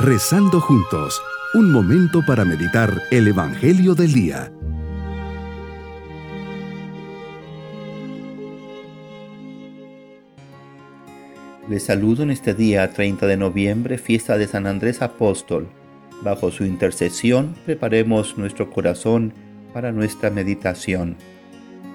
Rezando juntos, un momento para meditar el Evangelio del Día. Les saludo en este día 30 de noviembre, fiesta de San Andrés Apóstol. Bajo su intercesión, preparemos nuestro corazón para nuestra meditación.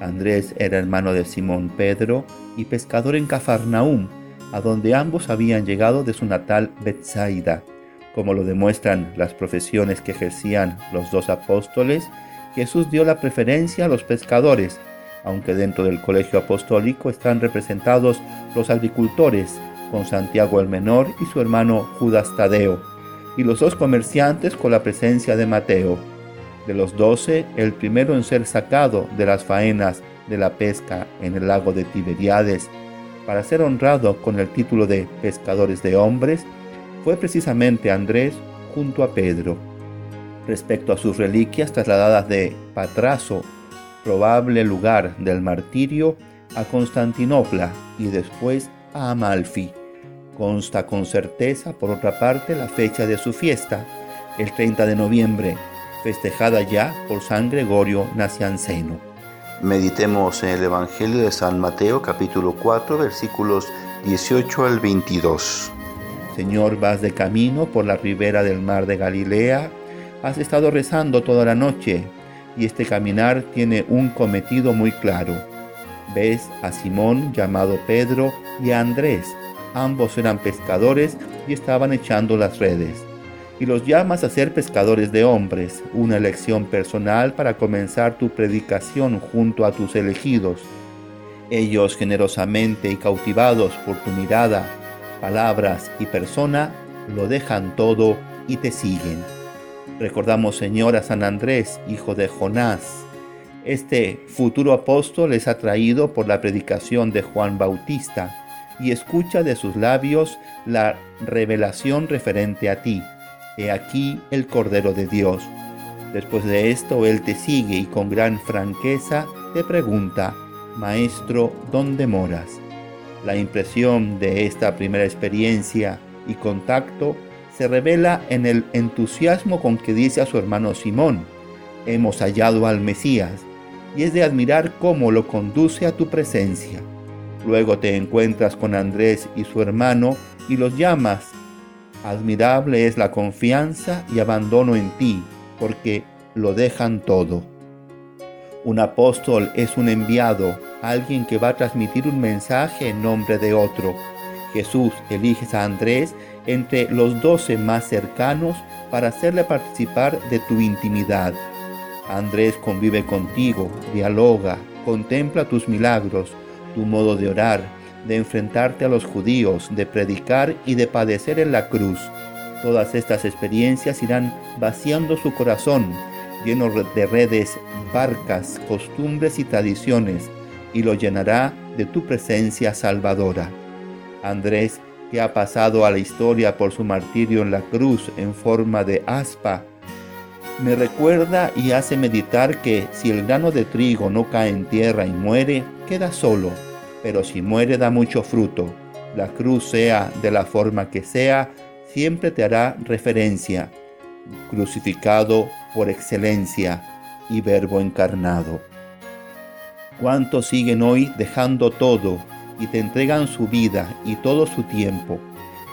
Andrés era hermano de Simón Pedro y pescador en Cafarnaúm, a donde ambos habían llegado de su natal Bethsaida. Como lo demuestran las profesiones que ejercían los dos apóstoles, Jesús dio la preferencia a los pescadores, aunque dentro del colegio apostólico están representados los agricultores, con Santiago el Menor y su hermano Judas Tadeo, y los dos comerciantes con la presencia de Mateo. De los doce, el primero en ser sacado de las faenas de la pesca en el lago de Tiberiades para ser honrado con el título de pescadores de hombres, fue precisamente Andrés junto a Pedro. Respecto a sus reliquias trasladadas de Patraso, probable lugar del martirio, a Constantinopla y después a Amalfi. Consta con certeza, por otra parte, la fecha de su fiesta, el 30 de noviembre, festejada ya por San Gregorio Nacianceno. Meditemos en el Evangelio de San Mateo capítulo 4 versículos 18 al 22. Señor, vas de camino por la ribera del mar de Galilea, has estado rezando toda la noche y este caminar tiene un cometido muy claro. Ves a Simón llamado Pedro y a Andrés, ambos eran pescadores y estaban echando las redes y los llamas a ser pescadores de hombres, una elección personal para comenzar tu predicación junto a tus elegidos. Ellos generosamente y cautivados por tu mirada, palabras y persona, lo dejan todo y te siguen. Recordamos, Señor, a San Andrés, hijo de Jonás. Este futuro apóstol es atraído por la predicación de Juan Bautista y escucha de sus labios la revelación referente a ti He aquí el Cordero de Dios. Después de esto, Él te sigue y con gran franqueza te pregunta, Maestro, ¿dónde moras? La impresión de esta primera experiencia y contacto se revela en el entusiasmo con que dice a su hermano Simón, hemos hallado al Mesías, y es de admirar cómo lo conduce a tu presencia. Luego te encuentras con Andrés y su hermano y los llamas Admirable es la confianza y abandono en ti, porque lo dejan todo. Un apóstol es un enviado, alguien que va a transmitir un mensaje en nombre de otro. Jesús elige a Andrés entre los doce más cercanos para hacerle participar de tu intimidad. Andrés convive contigo, dialoga, contempla tus milagros, tu modo de orar, de enfrentarte a los judíos, de predicar y de padecer en la cruz. Todas estas experiencias irán vaciando su corazón, lleno de redes, barcas, costumbres y tradiciones, y lo llenará de tu presencia salvadora. Andrés, que ha pasado a la historia por su martirio en la cruz en forma de aspa, me recuerda y hace meditar que si el grano de trigo no cae en tierra y muere, queda solo pero si muere da mucho fruto. La cruz sea de la forma que sea, siempre te hará referencia. Crucificado por excelencia y verbo encarnado. ¿Cuántos siguen hoy dejando todo y te entregan su vida y todo su tiempo?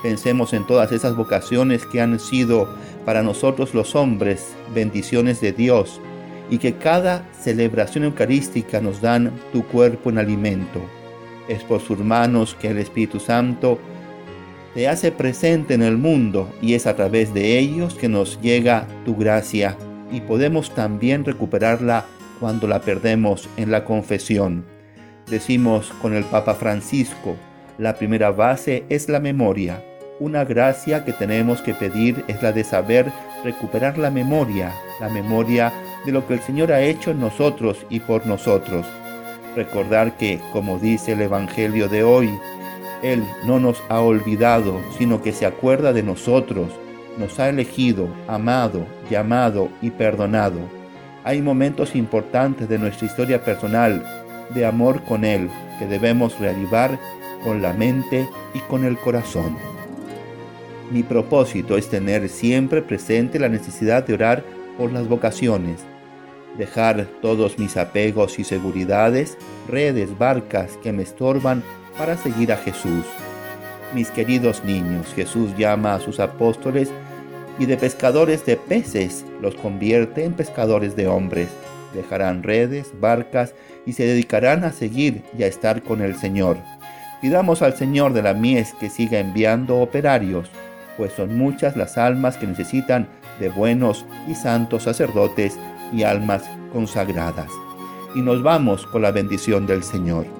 Pensemos en todas esas vocaciones que han sido para nosotros los hombres bendiciones de Dios y que cada celebración eucarística nos dan tu cuerpo en alimento es por sus manos que el Espíritu Santo te hace presente en el mundo y es a través de ellos que nos llega tu gracia y podemos también recuperarla cuando la perdemos en la confesión. Decimos con el Papa Francisco, la primera base es la memoria. Una gracia que tenemos que pedir es la de saber recuperar la memoria, la memoria de lo que el Señor ha hecho en nosotros y por nosotros Recordar que, como dice el Evangelio de hoy, Él no nos ha olvidado, sino que se acuerda de nosotros, nos ha elegido, amado, llamado y perdonado. Hay momentos importantes de nuestra historia personal de amor con Él que debemos reavivar con la mente y con el corazón. Mi propósito es tener siempre presente la necesidad de orar por las vocaciones, dejar todos mis apegos y seguridades, redes, barcas que me estorban para seguir a Jesús. Mis queridos niños, Jesús llama a sus apóstoles y de pescadores de peces los convierte en pescadores de hombres. Dejarán redes, barcas y se dedicarán a seguir y a estar con el Señor. Pidamos al Señor de la mies que siga enviando operarios, pues son muchas las almas que necesitan de buenos y santos sacerdotes y almas consagradas. Y nos vamos con la bendición del Señor.